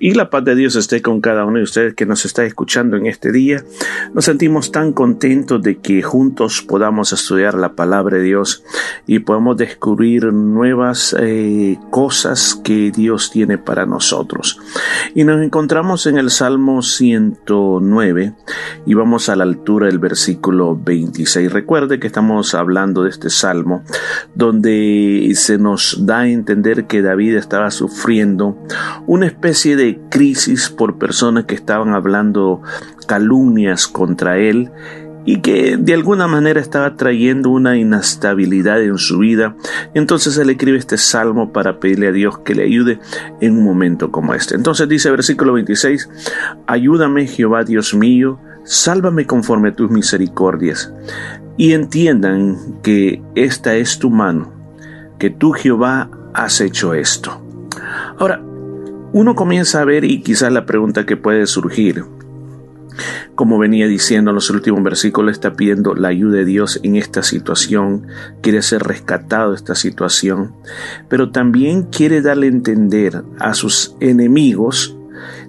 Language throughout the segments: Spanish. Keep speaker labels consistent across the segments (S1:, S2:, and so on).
S1: y la paz de Dios esté con cada uno de ustedes que nos está escuchando en este día. Nos sentimos tan contentos de que juntos podamos estudiar la palabra de Dios y podamos descubrir nuevas eh, cosas que Dios tiene para nosotros. Y nos encontramos en el Salmo 109 y vamos a la altura del versículo 26. Recuerde que estamos hablando de este salmo donde se nos da a entender que David estaba sufriendo una especie de crisis por personas que estaban hablando calumnias contra él y que de alguna manera estaba trayendo una inestabilidad en su vida. Entonces él escribe este salmo para pedirle a Dios que le ayude en un momento como este. Entonces dice versículo 26, ayúdame Jehová Dios mío, sálvame conforme a tus misericordias, y entiendan que esta es tu mano, que tú Jehová has hecho esto. Ahora, uno comienza a ver y quizás la pregunta que puede surgir, como venía diciendo en los últimos versículos, está pidiendo la ayuda de Dios en esta situación, quiere ser rescatado de esta situación, pero también quiere darle a entender a sus enemigos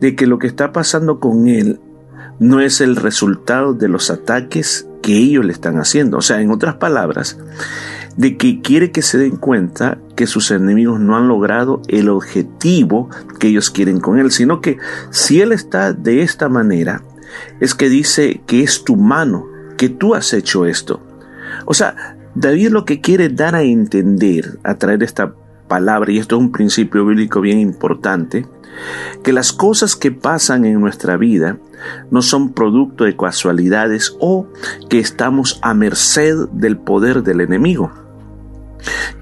S1: de que lo que está pasando con él no es el resultado de los ataques que ellos le están haciendo. O sea, en otras palabras, de que quiere que se den cuenta que sus enemigos no han logrado el objetivo que ellos quieren con él, sino que si él está de esta manera, es que dice que es tu mano, que tú has hecho esto. O sea, David lo que quiere dar a entender a través de esta palabra, y esto es un principio bíblico bien importante, que las cosas que pasan en nuestra vida no son producto de casualidades o que estamos a merced del poder del enemigo.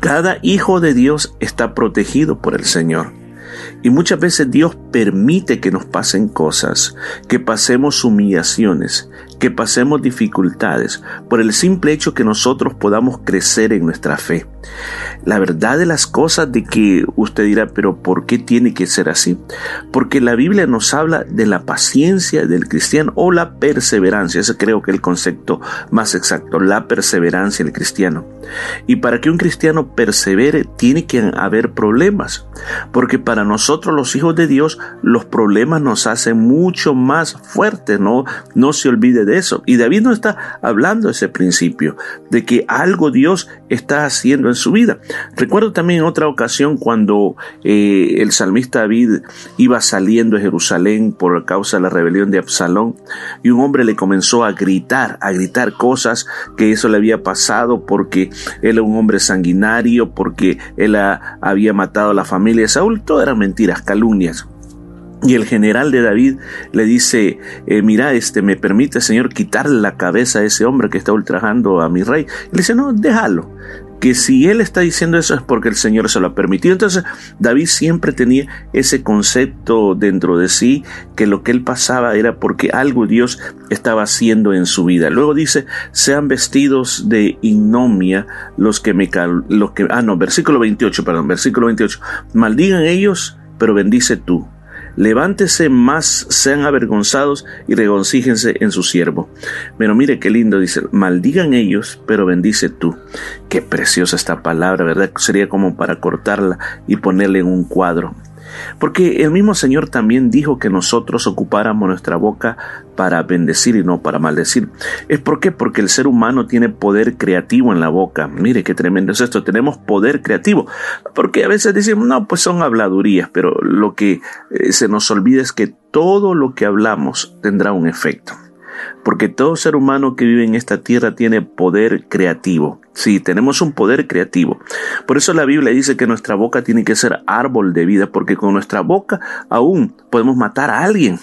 S1: Cada hijo de Dios está protegido por el Señor. Y muchas veces Dios permite que nos pasen cosas, que pasemos humillaciones, que pasemos dificultades, por el simple hecho que nosotros podamos crecer en nuestra fe. La verdad de las cosas de que usted dirá, pero ¿por qué tiene que ser así? Porque la Biblia nos habla de la paciencia del cristiano o la perseverancia. Ese creo que es el concepto más exacto, la perseverancia del cristiano. Y para que un cristiano persevere tiene que haber problemas, porque para nosotros los hijos de Dios los problemas nos hacen mucho más fuertes, no, no se olvide de eso. Y David no está hablando ese principio, de que algo Dios está haciendo en su vida. Recuerdo también otra ocasión cuando eh, el salmista David iba saliendo de Jerusalén por causa de la rebelión de Absalón y un hombre le comenzó a gritar, a gritar cosas que eso le había pasado porque él era un hombre sanguinario, porque él había matado a la familia de Saúl. Todo eran mentiras, calumnias. Y el general de David le dice, eh, mira, este, me permite, Señor, quitarle la cabeza a ese hombre que está ultrajando a mi rey. Y le dice, no, déjalo que si él está diciendo eso es porque el Señor se lo ha permitido. Entonces David siempre tenía ese concepto dentro de sí que lo que él pasaba era porque algo Dios estaba haciendo en su vida. Luego dice, sean vestidos de ignomia los que me... Los que, ah, no, versículo 28, perdón, versículo 28. Maldigan ellos, pero bendice tú levántese más, sean avergonzados y regoncíjense en su siervo. Pero mire qué lindo, dice, maldigan ellos, pero bendice tú. Qué preciosa esta palabra, ¿verdad? Sería como para cortarla y ponerle en un cuadro. Porque el mismo Señor también dijo que nosotros ocupáramos nuestra boca para bendecir y no para maldecir. ¿Es por qué? Porque el ser humano tiene poder creativo en la boca. Mire qué tremendo es esto, tenemos poder creativo. Porque a veces decimos, no, pues son habladurías, pero lo que eh, se nos olvida es que todo lo que hablamos tendrá un efecto porque todo ser humano que vive en esta tierra tiene poder creativo. Sí, tenemos un poder creativo. Por eso la Biblia dice que nuestra boca tiene que ser árbol de vida, porque con nuestra boca aún podemos matar a alguien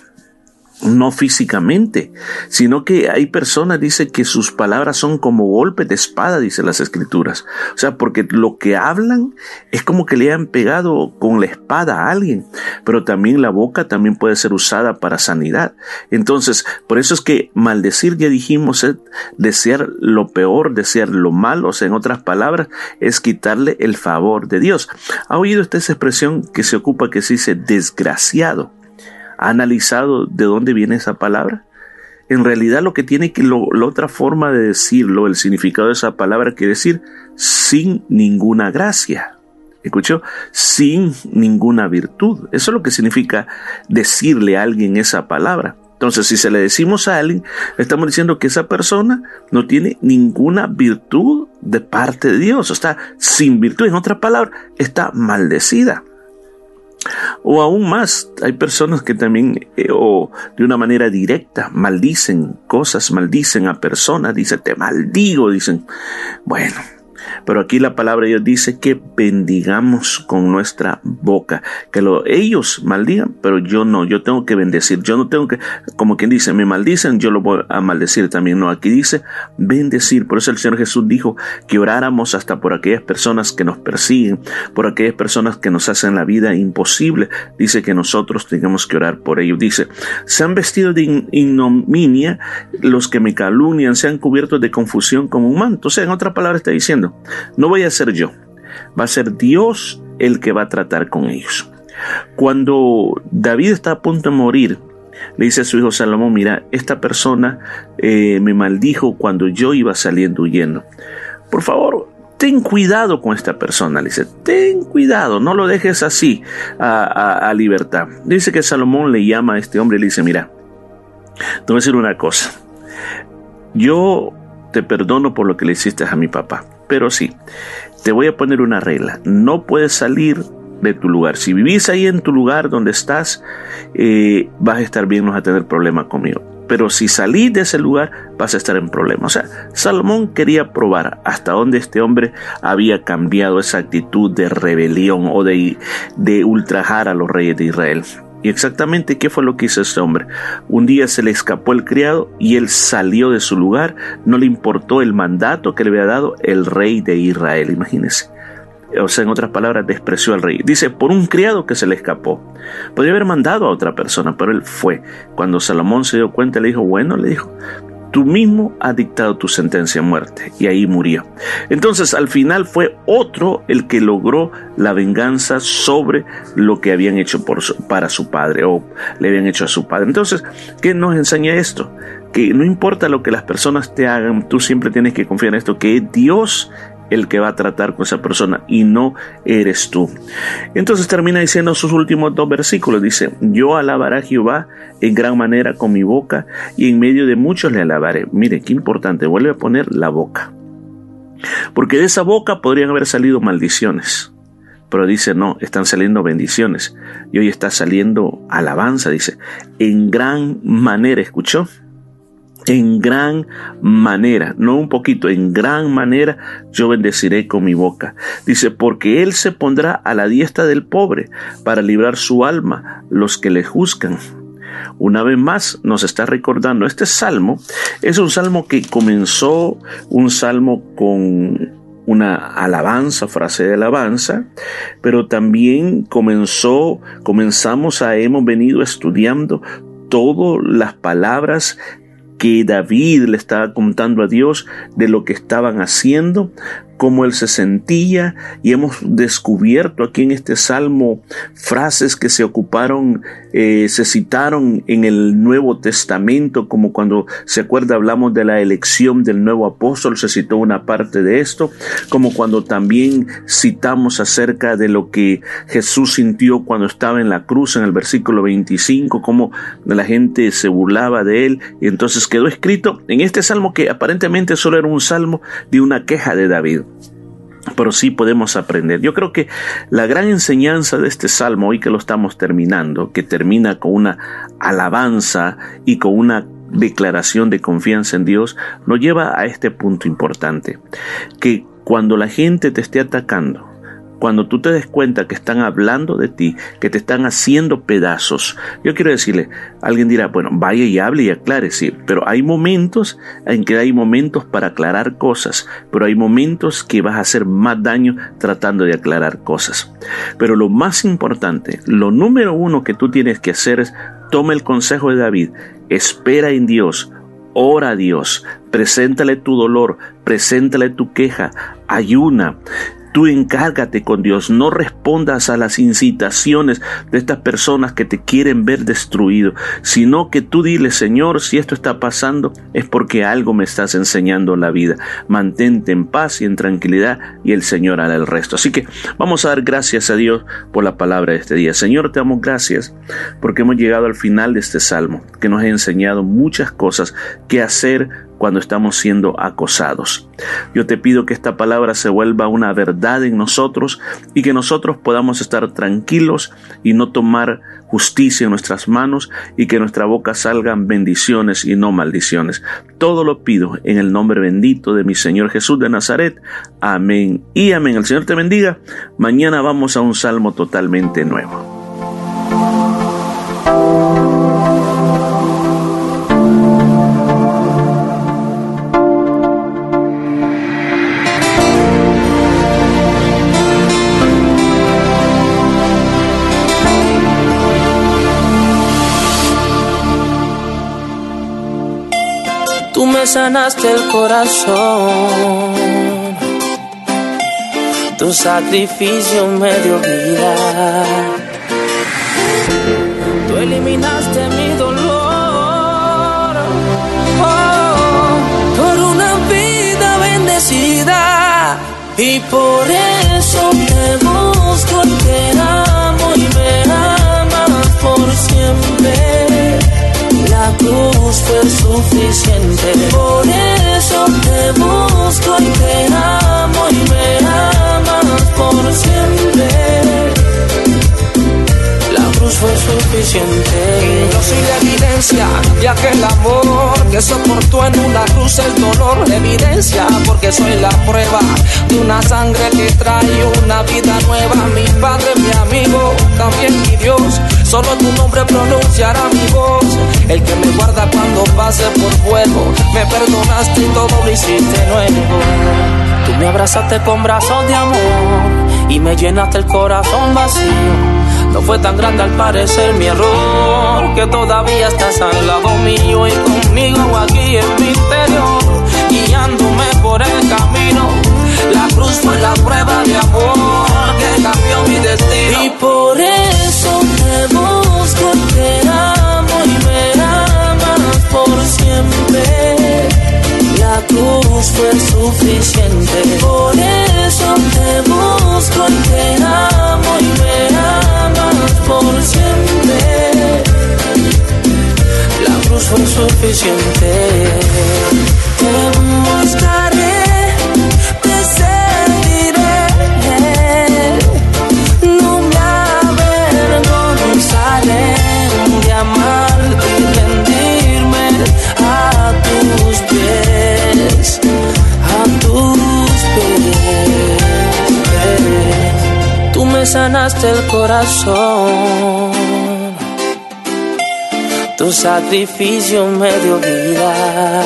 S1: no físicamente, sino que hay personas, dice que sus palabras son como golpes de espada, dice las escrituras. O sea, porque lo que hablan es como que le han pegado con la espada a alguien, pero también la boca también puede ser usada para sanidad. Entonces, por eso es que maldecir, ya dijimos, es desear lo peor, desear lo malo, o sea, en otras palabras, es quitarle el favor de Dios. ¿Ha oído usted esa expresión que se ocupa que se dice desgraciado? ¿Ha analizado de dónde viene esa palabra? En realidad lo que tiene que, la otra forma de decirlo, el significado de esa palabra quiere decir sin ninguna gracia. ¿Escuchó? Sin ninguna virtud. Eso es lo que significa decirle a alguien esa palabra. Entonces, si se le decimos a alguien, estamos diciendo que esa persona no tiene ninguna virtud de parte de Dios. Está sin virtud. En otra palabra, está maldecida. O aún más, hay personas que también, eh, o de una manera directa, maldicen cosas, maldicen a personas, dicen, te maldigo, dicen, bueno, pero aquí la palabra de Dios dice que bendigamos con nuestra boca, que lo, ellos maldigan, pero yo no, yo tengo que bendecir, yo no tengo que, como quien dice, me maldicen, yo lo voy a maldecir también, no, aquí dice bendecir, por eso el Señor Jesús dijo que oráramos hasta por aquellas personas que nos persiguen, por aquellas personas que nos hacen la vida imposible, dice que nosotros tengamos que orar por ellos, dice, se han vestido de ignominia los que me calumnian, se han cubierto de confusión como un manto, o sea, en otra palabra está diciendo, no voy a ser yo, va a ser Dios el que va a tratar con ellos. Cuando David está a punto de morir, le dice a su hijo Salomón, mira, esta persona eh, me maldijo cuando yo iba saliendo huyendo. Por favor, ten cuidado con esta persona. Le dice, ten cuidado, no lo dejes así a, a libertad. Dice que Salomón le llama a este hombre y le dice, mira, te voy a decir una cosa. Yo te perdono por lo que le hiciste a mi papá. Pero sí, te voy a poner una regla. No puedes salir de tu lugar. Si vivís ahí en tu lugar donde estás, eh, vas a estar bien, no vas a tener problema conmigo. Pero si salís de ese lugar, vas a estar en problema. O sea, Salomón quería probar hasta dónde este hombre había cambiado esa actitud de rebelión o de, de ultrajar a los reyes de Israel. Y exactamente qué fue lo que hizo este hombre. Un día se le escapó el criado y él salió de su lugar, no le importó el mandato que le había dado el rey de Israel, imagínense. O sea, en otras palabras, despreció al rey. Dice, por un criado que se le escapó. Podría haber mandado a otra persona, pero él fue. Cuando Salomón se dio cuenta, le dijo, bueno, le dijo, tú mismo has dictado tu sentencia a muerte. Y ahí murió. Entonces al final fue otro el que logró la venganza sobre lo que habían hecho para su padre o le habían hecho a su padre. Entonces, ¿qué nos enseña esto? Que no importa lo que las personas te hagan, tú siempre tienes que confiar en esto, que Dios el que va a tratar con esa persona y no eres tú. Entonces termina diciendo sus últimos dos versículos. Dice, yo alabaré a Jehová en gran manera con mi boca y en medio de muchos le alabaré. Mire, qué importante, vuelve a poner la boca. Porque de esa boca podrían haber salido maldiciones. Pero dice, no, están saliendo bendiciones. Y hoy está saliendo alabanza, dice, en gran manera, ¿escuchó? En gran manera, no un poquito, en gran manera yo bendeciré con mi boca. Dice, porque Él se pondrá a la diestra del pobre para librar su alma los que le juzgan. Una vez más nos está recordando, este salmo es un salmo que comenzó, un salmo con una alabanza, frase de alabanza, pero también comenzó, comenzamos a, hemos venido estudiando todas las palabras que David le estaba contando a Dios de lo que estaban haciendo, cómo él se sentía y hemos descubierto aquí en este salmo frases que se ocuparon, eh, se citaron en el Nuevo Testamento, como cuando se acuerda hablamos de la elección del nuevo apóstol, se citó una parte de esto, como cuando también citamos acerca de lo que Jesús sintió cuando estaba en la cruz en el versículo 25, cómo la gente se burlaba de él y entonces quedó escrito en este salmo que aparentemente solo era un salmo de una queja de David pero sí podemos aprender. Yo creo que la gran enseñanza de este salmo, hoy que lo estamos terminando, que termina con una alabanza y con una declaración de confianza en Dios, nos lleva a este punto importante, que cuando la gente te esté atacando, cuando tú te des cuenta que están hablando de ti, que te están haciendo pedazos, yo quiero decirle, alguien dirá, bueno, vaya y hable y aclare, sí, pero hay momentos en que hay momentos para aclarar cosas, pero hay momentos que vas a hacer más daño tratando de aclarar cosas. Pero lo más importante, lo número uno que tú tienes que hacer es, toma el consejo de David, espera en Dios, ora a Dios, preséntale tu dolor, preséntale tu queja, ayuna, Tú encárgate con Dios, no respondas a las incitaciones de estas personas que te quieren ver destruido, sino que tú dile, Señor, si esto está pasando es porque algo me estás enseñando en la vida. Mantente en paz y en tranquilidad y el Señor hará el resto. Así que vamos a dar gracias a Dios por la palabra de este día. Señor, te damos gracias porque hemos llegado al final de este salmo que nos ha enseñado muchas cosas que hacer cuando estamos siendo acosados. Yo te pido que esta palabra se vuelva una verdad en nosotros y que nosotros podamos estar tranquilos y no tomar justicia en nuestras manos y que nuestra boca salgan bendiciones y no maldiciones. Todo lo pido en el nombre bendito de mi Señor Jesús de Nazaret. Amén y amén. El Señor te bendiga. Mañana vamos a un salmo totalmente nuevo.
S2: Sanaste el corazón. Tu sacrificio me dio vida. Tú eliminaste mi dolor oh, por una vida bendecida. Y por eso fue suficiente. Por eso te fue suficiente. Yo soy la evidencia de aquel amor que soportó en una cruz el dolor. La evidencia porque soy la prueba de una sangre que trae una vida nueva. Mi padre, mi amigo, también mi Dios. Solo tu nombre pronunciará mi voz. El que me guarda cuando pase por fuego. Me perdonaste y todo lo hiciste nuevo. Tú me abrazaste con brazos de amor y me llenaste el corazón vacío no fue tan grande al parecer mi error, que todavía estás al lado mío y conmigo aquí en mi interior, guiándome por el camino. La cruz fue la prueba de amor que cambió mi destino. Y por eso te busco te amo y me amas por siempre. La cruz fue suficiente. Por eso te busco te por siempre. La cruz fue suficiente. Te buscaré, el corazón. Tu sacrificio me dio vida.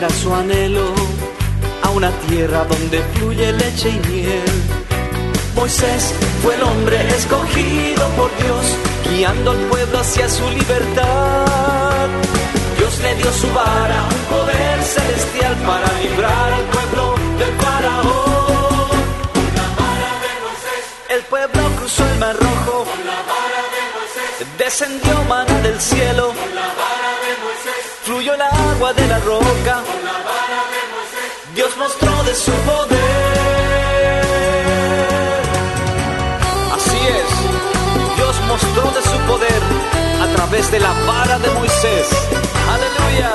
S3: Era su anhelo a una tierra donde fluye leche y miel. Moisés fue el hombre escogido por Dios, guiando al pueblo hacia su libertad. Dios le dio su vara, un poder celestial para librar al pueblo del faraón. de Moisés, el pueblo cruzó el mar rojo. La vara de Moisés, descendió mana del cielo el agua de la roca. Dios mostró de su poder. Así es, Dios mostró de su poder a través de la vara de Moisés. Aleluya.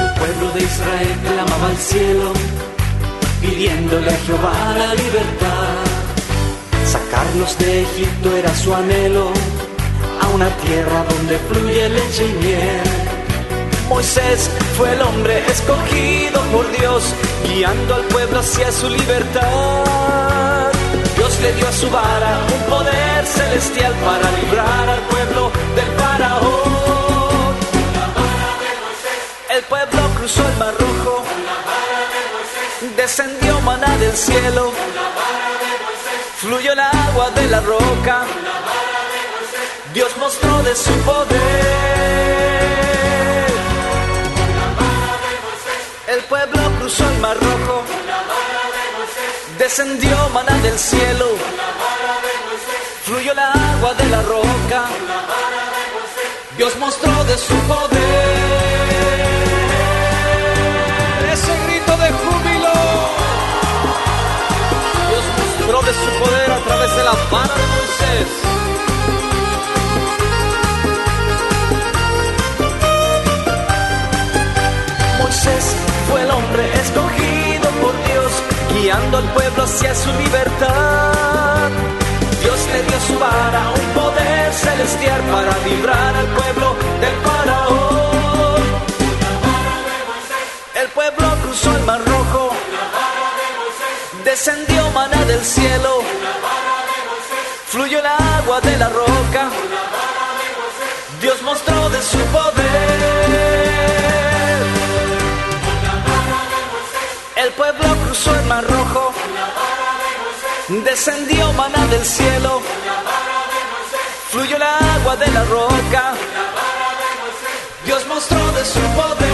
S3: El pueblo de Israel clamaba al cielo, pidiéndole a Jehová la libertad Sacarlos de Egipto era su anhelo, a una tierra donde fluye leche y miel. Moisés fue el hombre escogido por Dios, guiando al pueblo hacia su libertad. Dios le dio a su vara un poder celestial para librar al pueblo del faraón. El pueblo cruzó el mar rojo, descendió maná del cielo, fluyó el agua de la roca. Dios mostró de su poder. El pueblo cruzó el mar rojo, descendió maná del cielo, fluyó el agua de la roca. Dios mostró de su poder. Guiando al pueblo hacia su libertad. Dios le dio su vara un poder celestial para librar al pueblo del faraón. El pueblo cruzó el mar rojo, descendió maná del cielo, fluyó el agua de la roca. Dios mostró de su poder. Cruzó el mar rojo, descendió maná del cielo, fluyó el agua de la roca. Dios mostró de su poder.